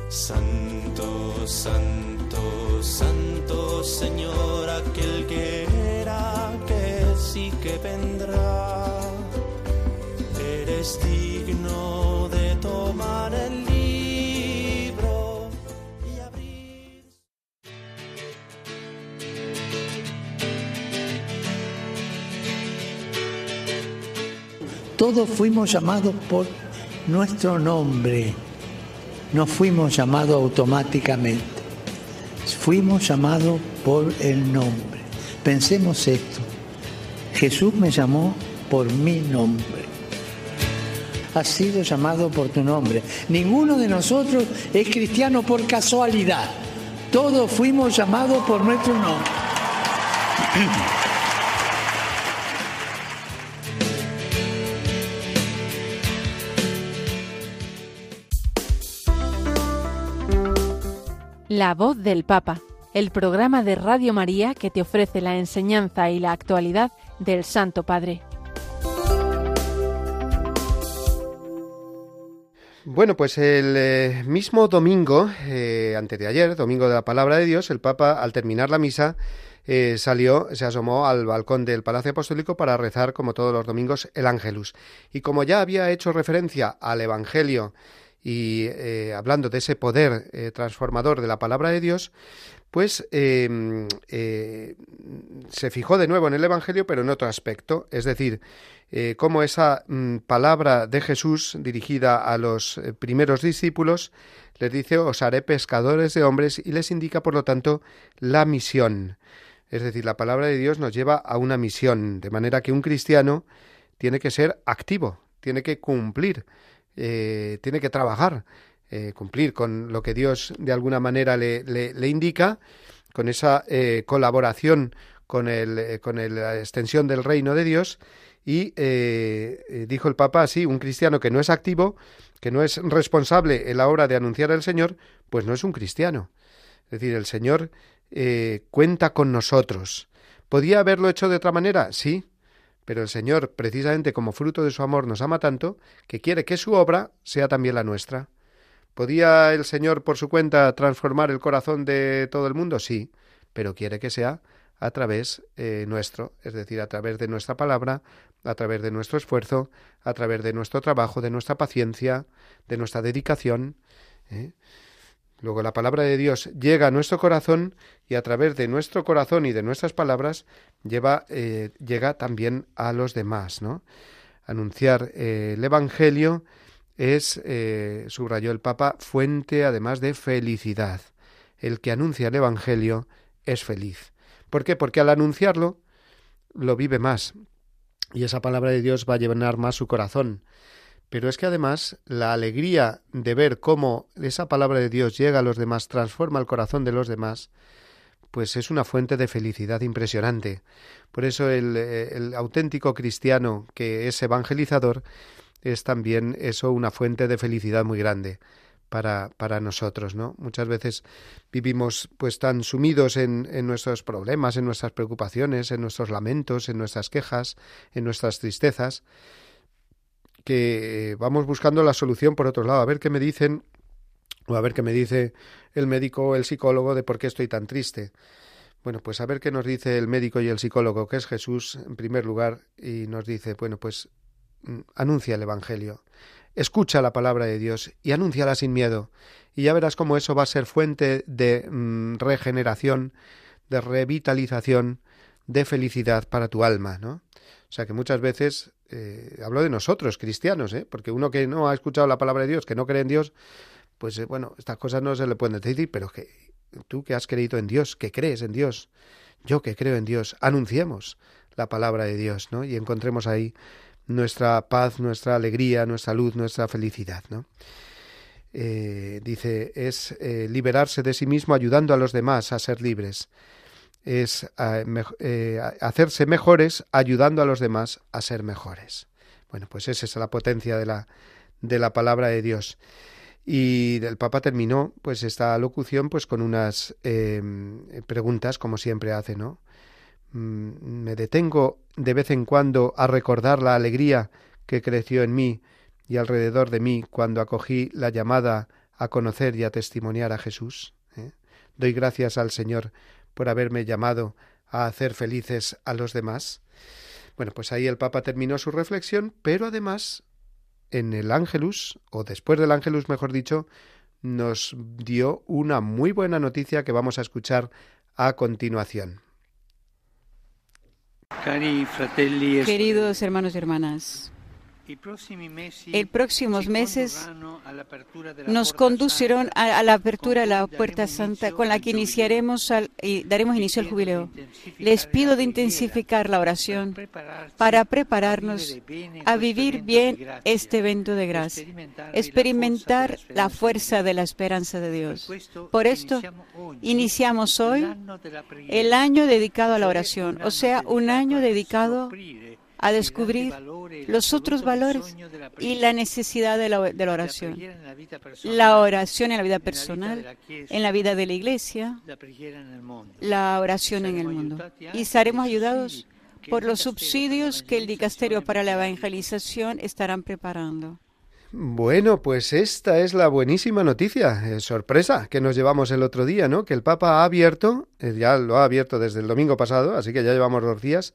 Santo, santo, santo Señor, aquel que era, que sí que vendrá. Eres digno Todos fuimos llamados por nuestro nombre. No fuimos llamados automáticamente. Fuimos llamados por el nombre. Pensemos esto. Jesús me llamó por mi nombre. Has sido llamado por tu nombre. Ninguno de nosotros es cristiano por casualidad. Todos fuimos llamados por nuestro nombre. La voz del Papa, el programa de Radio María que te ofrece la enseñanza y la actualidad del Santo Padre. Bueno, pues el eh, mismo domingo, eh, antes de ayer, domingo de la Palabra de Dios, el Papa, al terminar la misa, eh, salió, se asomó al balcón del Palacio Apostólico para rezar, como todos los domingos, el Ángelus. Y como ya había hecho referencia al Evangelio y eh, hablando de ese poder eh, transformador de la palabra de Dios, pues em, eh, se fijó de nuevo en el Evangelio, pero en otro aspecto, es decir, cómo esa mm, palabra de Jesús dirigida a los primeros discípulos les dice, os haré pescadores de hombres y les indica, por lo tanto, la misión. Es decir, la palabra de Dios nos lleva a una misión, de manera que un cristiano tiene que ser activo, tiene que cumplir eh, tiene que trabajar, eh, cumplir con lo que Dios de alguna manera le, le, indica, con esa eh, colaboración con, el, con la extensión del reino de Dios y dijo el Papa así, un cristiano que no es activo, que no es responsable en la hora de anunciar al Señor, pues no es un cristiano. Es decir, el Señor cuenta con nosotros. ¿Podía haberlo hecho de otra manera? Sí, pero el Señor, precisamente como fruto de su amor, nos ama tanto que quiere que su obra sea también la nuestra. ¿Podía el Señor por su cuenta transformar el corazón de todo el mundo? Sí, pero quiere que sea a través eh, nuestro, es decir, a través de nuestra palabra, a través de nuestro esfuerzo, a través de nuestro trabajo, de nuestra paciencia, de nuestra dedicación. ¿eh? Luego la palabra de Dios llega a nuestro corazón y a través de nuestro corazón y de nuestras palabras eh, llega también a los demás, ¿no? Anunciar eh, el Evangelio es, eh, subrayó el Papa, fuente además de felicidad. El que anuncia el Evangelio es feliz. ¿Por qué? Porque al anunciarlo lo vive más y esa palabra de Dios va a llenar más su corazón pero es que además la alegría de ver cómo esa palabra de Dios llega a los demás, transforma el corazón de los demás, pues es una fuente de felicidad impresionante. Por eso el, auténtico cristiano que es evangelizador es también eso una fuente de felicidad muy grande para, para nosotros, ¿no? Muchas veces vivimos pues tan sumidos en, en nuestros problemas, en nuestras preocupaciones, en nuestros lamentos, en nuestras quejas, en nuestras tristezas, que vamos buscando la solución por otro lado, a ver qué me dicen o a ver qué me dice el médico o el psicólogo de por qué estoy tan triste. Bueno, pues a ver qué nos dice el médico y el psicólogo, que es Jesús en primer lugar, y nos dice, bueno, pues mm, anuncia el Evangelio, escucha la palabra de Dios y anúnciala sin miedo, y ya verás cómo eso va a ser fuente de mm, regeneración, de revitalización, de felicidad para tu alma, ¿no? O sea que muchas veces eh, hablo de nosotros, cristianos, ¿eh? porque uno que no ha escuchado la palabra de Dios, que no cree en Dios, pues eh, bueno, estas cosas no se le pueden decir, pero que tú que has creído en Dios, que crees en Dios, yo que creo en Dios, anunciemos la palabra de Dios, ¿no? Y encontremos ahí nuestra paz, nuestra alegría, nuestra luz, nuestra felicidad, ¿no? Dice, es liberarse de sí mismo ayudando a los demás a ser libres es eh, hacerse mejores ayudando a los demás a ser mejores. Bueno, pues esa es la potencia de la, de la palabra de Dios. Y el Papa terminó pues esta locución pues con unas em, preguntas como siempre hace, ¿no? Mm, me detengo de vez en cuando a recordar la alegría que creció en mí y alrededor de mí cuando acogí la llamada a conocer y a testimoniar a Jesús. ¿eh? Doy gracias al Señor por haberme llamado a hacer felices a los demás. Bueno, pues ahí el Papa terminó su reflexión, pero además en el Ángelus, o después del Ángelus, mejor dicho, nos dio una muy buena noticia que vamos a escuchar a continuación. Queridos hermanos y hermanas, el próximos meses nos conducirán a, la apertura de la Puerta Santa con la que iniciaremos y daremos inicio al jubileo. Les pido de intensificar la oración para prepararnos a vivir bien este evento de gracia, experimentar la fuerza de la esperanza de Dios. Por esto, iniciamos hoy el año dedicado a la oración, o sea, un año dedicado a descubrir los otros valores y la necesidad de la, oración. La oración en la vida personal, en la vida de la iglesia, la oración en el mundo. Y estaremos ayudados por los subsidios que el Dicasterio para la Evangelización estarán preparando. Bueno, pues esta es la buenísima noticia, eh, sorpresa que nos llevamos el otro día, ¿no? Que el Papa ha abierto, eh, ya lo ha abierto desde el domingo pasado, así que ya llevamos dos días,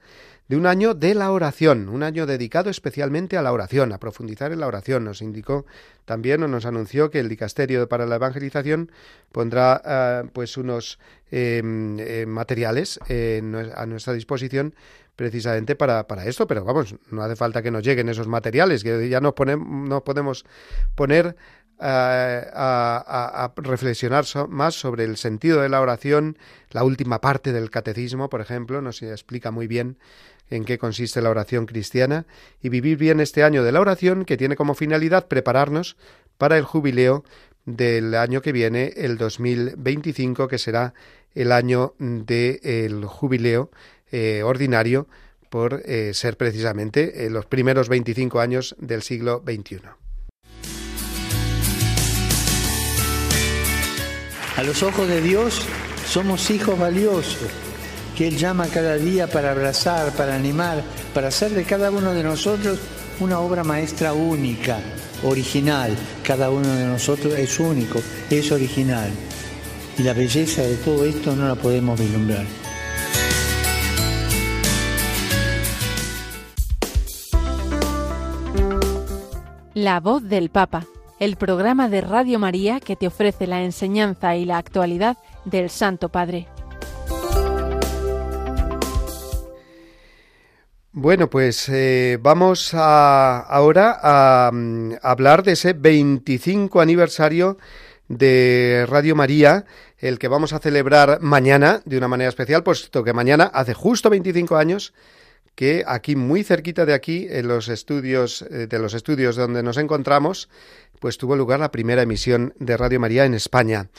de un año de la oración, un año dedicado especialmente a la oración, a profundizar en la oración. Nos indicó también o nos anunció que el Dicasterio para la Evangelización pondrá eh, pues unos em, eh, materiales a nuestra disposición precisamente para, para, esto, pero vamos, no hace falta que nos lleguen esos materiales, que ya nos, nos podemos poner a, reflexionar más sobre el sentido de la oración. La última parte del catecismo, por ejemplo, nos explica muy bien en qué consiste la oración cristiana y vivir bien este año de la oración que tiene como finalidad prepararnos para el jubileo del año que viene, el 2025, que será el año del jubileo eh, ordinario por eh, ser precisamente los primeros 25 años del siglo XXI. A los ojos de Dios somos hijos valiosos, que Él llama cada día para abrazar, para animar, para hacer de cada uno de nosotros una obra maestra única, original. Cada uno de nosotros es único, es original. Y la belleza de todo esto no la podemos vislumbrar. La voz del Papa el programa de Radio María que te ofrece la enseñanza y la actualidad del Santo Padre. Bueno, pues eh, vamos ahora a, mm, hablar de ese 25 aniversario de Radio María, el que vamos a celebrar mañana de una manera especial, puesto que mañana hace justo 25 años que aquí muy cerquita de aquí en los estudios eh, de los estudios donde nos encontramos pues tuvo lugar la primera emisión de Radio María en España.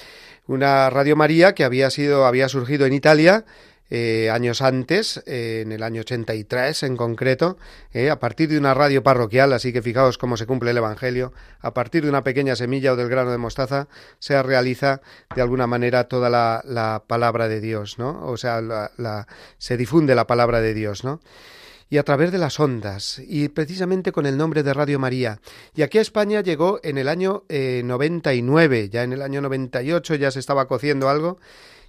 Una Radio María que había sido, había surgido en Italia eh, años antes, eh, en el año 83 en concreto, eh, a partir de una radio parroquial, así que fijaos cómo se cumple el Evangelio, a partir de una pequeña semilla o del grano de mostaza, se realiza de alguna manera toda la, la palabra de Dios, ¿no? O sea, la, se difunde la palabra de Dios, ¿no? y a través de las ondas, y precisamente con el nombre de Radio María. Y aquí a España llegó en el año 99, eh, ya en el año 98 ya se estaba cociendo algo,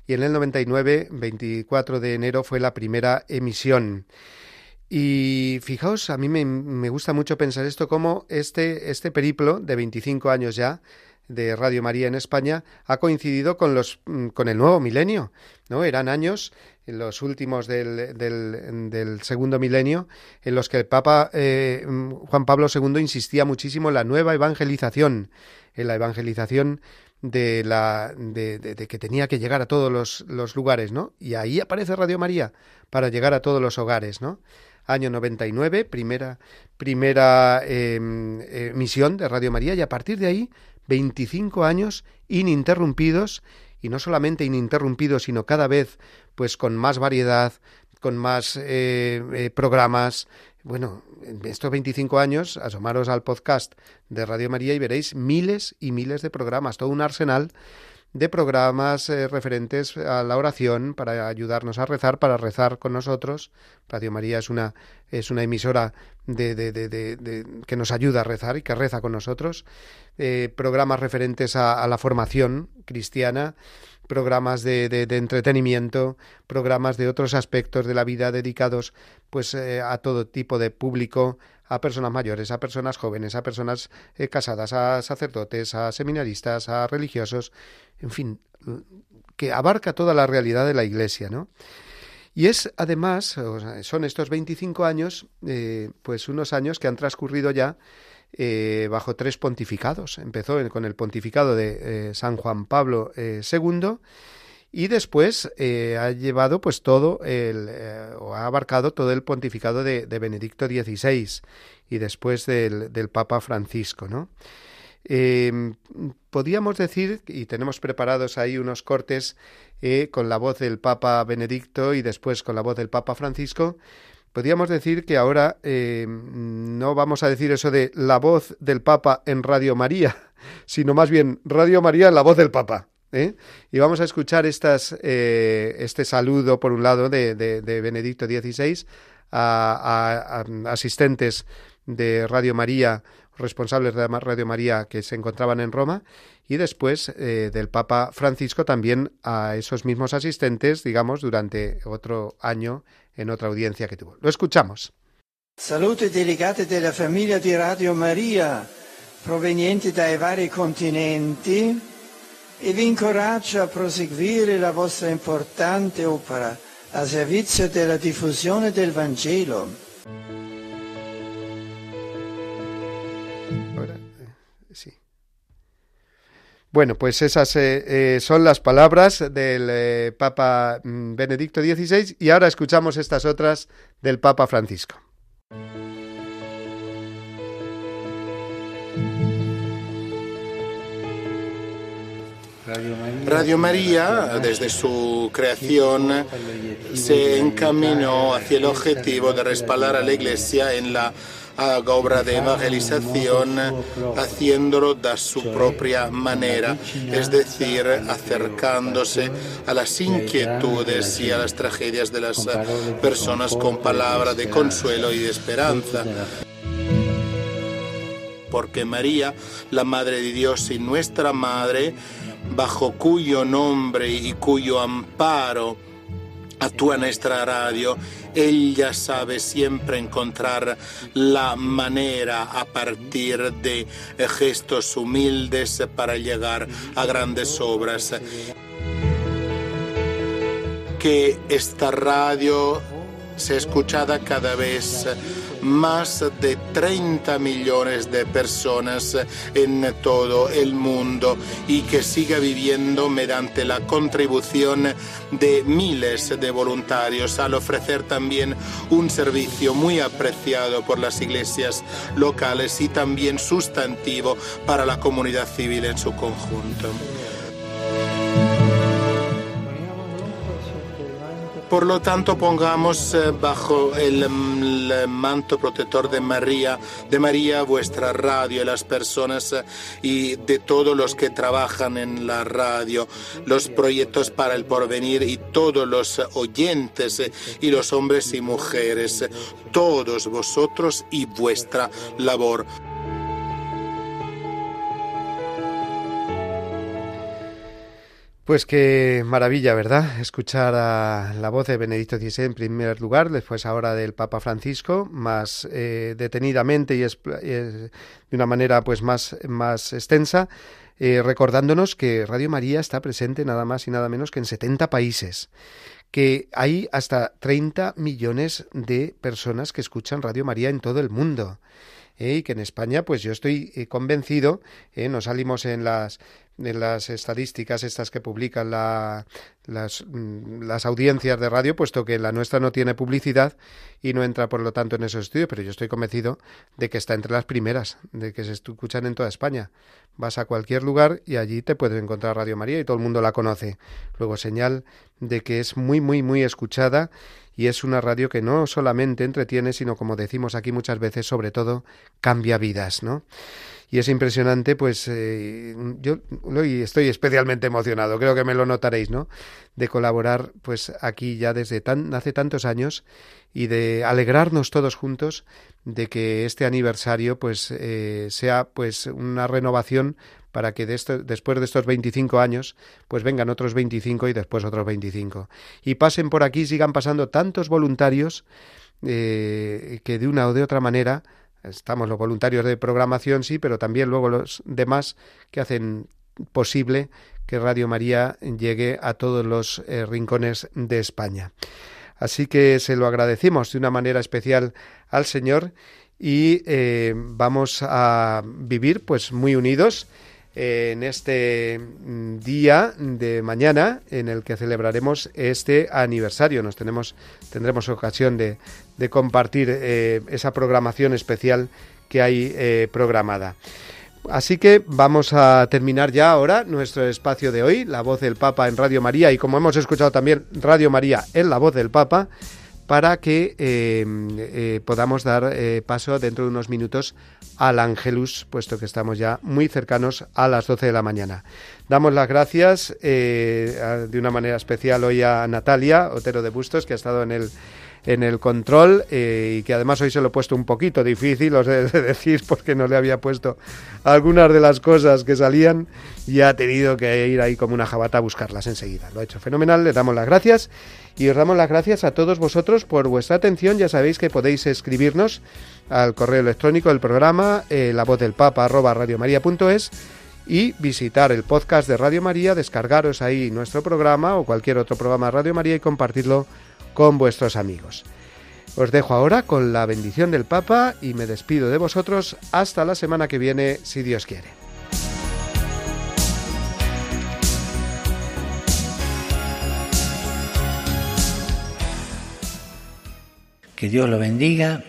y en el 99, 24 de enero, fue la primera emisión. Y fijaos, a mí me, gusta mucho pensar esto, como este, este periplo de 25 años ya, de Radio María en España ha coincidido con los con el nuevo milenio, ¿no? Eran años los últimos del, del, segundo milenio, en los que el Papa eh, Juan Pablo II insistía muchísimo en la nueva evangelización, en la evangelización de la de, que tenía que llegar a todos los, los, lugares, ¿no? Y ahí aparece Radio María para llegar a todos los hogares, ¿no? Año 99, primera primera em, eh, misión de Radio María y a partir de ahí 25 años ininterrumpidos y no solamente ininterrumpidos, sino cada vez pues con más variedad, con más eh, eh, programas. Bueno, en estos 25 años, asomaros al podcast de Radio María y veréis miles y miles de programas, todo un arsenal de programas eh, referentes a la oración para ayudarnos a rezar, para rezar con nosotros. Radio María es una, es una emisora de, de, de, que nos ayuda a rezar y que reza con nosotros. programas referentes a la formación cristiana programas de, entretenimiento, programas de otros aspectos de la vida dedicados pues eh, a todo tipo de público, a personas mayores, a personas jóvenes, a personas eh, casadas, a sacerdotes, a seminaristas, a religiosos, en fin, que abarca toda la realidad de la Iglesia, ¿no? Y es además, son estos 25 años, eh, pues unos años que han transcurrido ya eh, bajo tres pontificados. Empezó con el pontificado de eh, San Juan Pablo II eh, y después ha llevado pues todo el, o ha abarcado todo el pontificado de, Benedicto XVI y después del, del Papa Francisco, ¿no? podríamos decir, y tenemos preparados ahí unos cortes con la voz del Papa Benedicto y después con la voz del Papa Francisco, podríamos decir que ahora eh, no vamos a decir eso de la voz del Papa en Radio María, sino más bien Radio María en la voz del Papa. ¿eh? Y vamos a escuchar estas, eh, este saludo, por un lado, de, de, Benedicto XVI a, asistentes de Radio María, responsables de Radio María que se encontraban en Roma, y después del Papa Francisco también a esos mismos asistentes, digamos, durante otro año en otra audiencia que tuvo. Lo escuchamos. Salute delegate della famiglia di Radio Maria provenienti dai vari continenti e vi incoraggio a proseguire la vostra importante opera a servizio della diffusione del Vangelo. Bueno, pues esas eh, eh, son las palabras del eh, Papa mm, Benedicto XVI y ahora escuchamos estas otras del Papa Francisco. Radio María, desde su creación, se encaminó hacia el objetivo de respaldar a la Iglesia en la obra de evangelización haciéndolo de su propia manera, es decir, acercándose a las inquietudes y a las tragedias de las personas con palabra de consuelo y de esperanza. Porque María, la Madre de Dios y nuestra Madre, bajo cuyo nombre y cuyo amparo actúa nuestra radio, ella sabe siempre encontrar la manera a partir de gestos humildes para llegar a grandes obras. Que esta radio sea escuchada cada vez más de 30 millones de personas en todo el mundo y que siga viviendo mediante la contribución de miles de voluntarios al ofrecer también un servicio muy apreciado por las iglesias locales y también sustantivo para la comunidad civil en su conjunto. Por lo tanto, pongamos eh, bajo el, manto protector de María, de María vuestra radio y las personas eh, y de todos los que trabajan en la radio, los proyectos para el porvenir y todos los oyentes eh, y los hombres y mujeres, todos vosotros y vuestra labor. Pues qué maravilla, ¿verdad? Escuchar a la voz de Benedicto XVI en primer lugar, después ahora del Papa Francisco, más eh, detenidamente y de una manera pues más, más extensa, eh, recordándonos que Radio María está presente nada más y nada menos que en 70 países que hay hasta 30 millones de personas que escuchan Radio María en todo el mundo. ¿Eh? y que en España, pues yo estoy convencido, ¿eh? nos salimos en las en las estadísticas estas que publican la, las, mm, las, audiencias de radio, puesto que la nuestra no tiene publicidad y no entra, por lo tanto, en esos estudios, pero yo estoy convencido de que está entre las primeras, de que se escuchan en toda España. Vas a cualquier lugar y allí te puedes encontrar Radio María y todo el mundo la conoce. Luego, señal de que es muy, muy, muy escuchada y es una radio que no solamente entretiene, sino, como decimos aquí muchas veces, sobre todo, cambia vidas, ¿no? y es impresionante, pues eh, yo estoy especialmente emocionado, creo que me lo notaréis, ¿no? De colaborar, pues aquí ya desde tan, hace tantos años y de alegrarnos todos juntos de que este aniversario, pues eh, sea, pues una renovación para que de esto, después de estos 25 años, pues vengan otros 25 y después otros 25. Y pasen por aquí, sigan pasando tantos voluntarios eh, que de una o de otra manera Estamos los voluntarios de programación, sí, pero también luego los demás que hacen posible que Radio María llegue a todos los eh, rincones de España. Así que se lo agradecemos de una manera especial al Señor y eh, vamos a vivir pues muy unidos en este mm, día de mañana en el que celebraremos este aniversario. Nos tenemos, tendremos ocasión de, compartir eh, esa programación especial que hay eh, programada. Así que vamos a terminar ya ahora nuestro espacio de hoy, La Voz del Papa en Radio María y como hemos escuchado también Radio María en La Voz del Papa para que eh, eh, podamos dar eh, paso dentro de unos minutos al Ángelus, puesto que estamos ya muy cercanos a las 12 de la mañana. Damos las gracias de una manera especial hoy a Natalia Otero de Bustos, que ha estado en el en el control y que además hoy se lo he puesto un poquito difícil, os he de decir, porque no le había puesto algunas de las cosas que salían y ha tenido que ir ahí como una jabata a buscarlas enseguida. Lo ha hecho fenomenal, le damos las gracias y os damos las gracias a todos vosotros por vuestra atención. Ya sabéis que podéis escribirnos al correo electrónico del programa eh, la voz del papa arroba y visitar el podcast de Radio María, descargaros ahí nuestro programa o cualquier otro programa de Radio María y compartirlo con vuestros amigos. Os dejo ahora con la bendición del Papa y me despido de vosotros hasta la semana que viene, si Dios quiere. Que Dios lo bendiga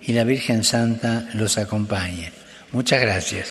y la Virgen Santa los acompañe. Muchas gracias.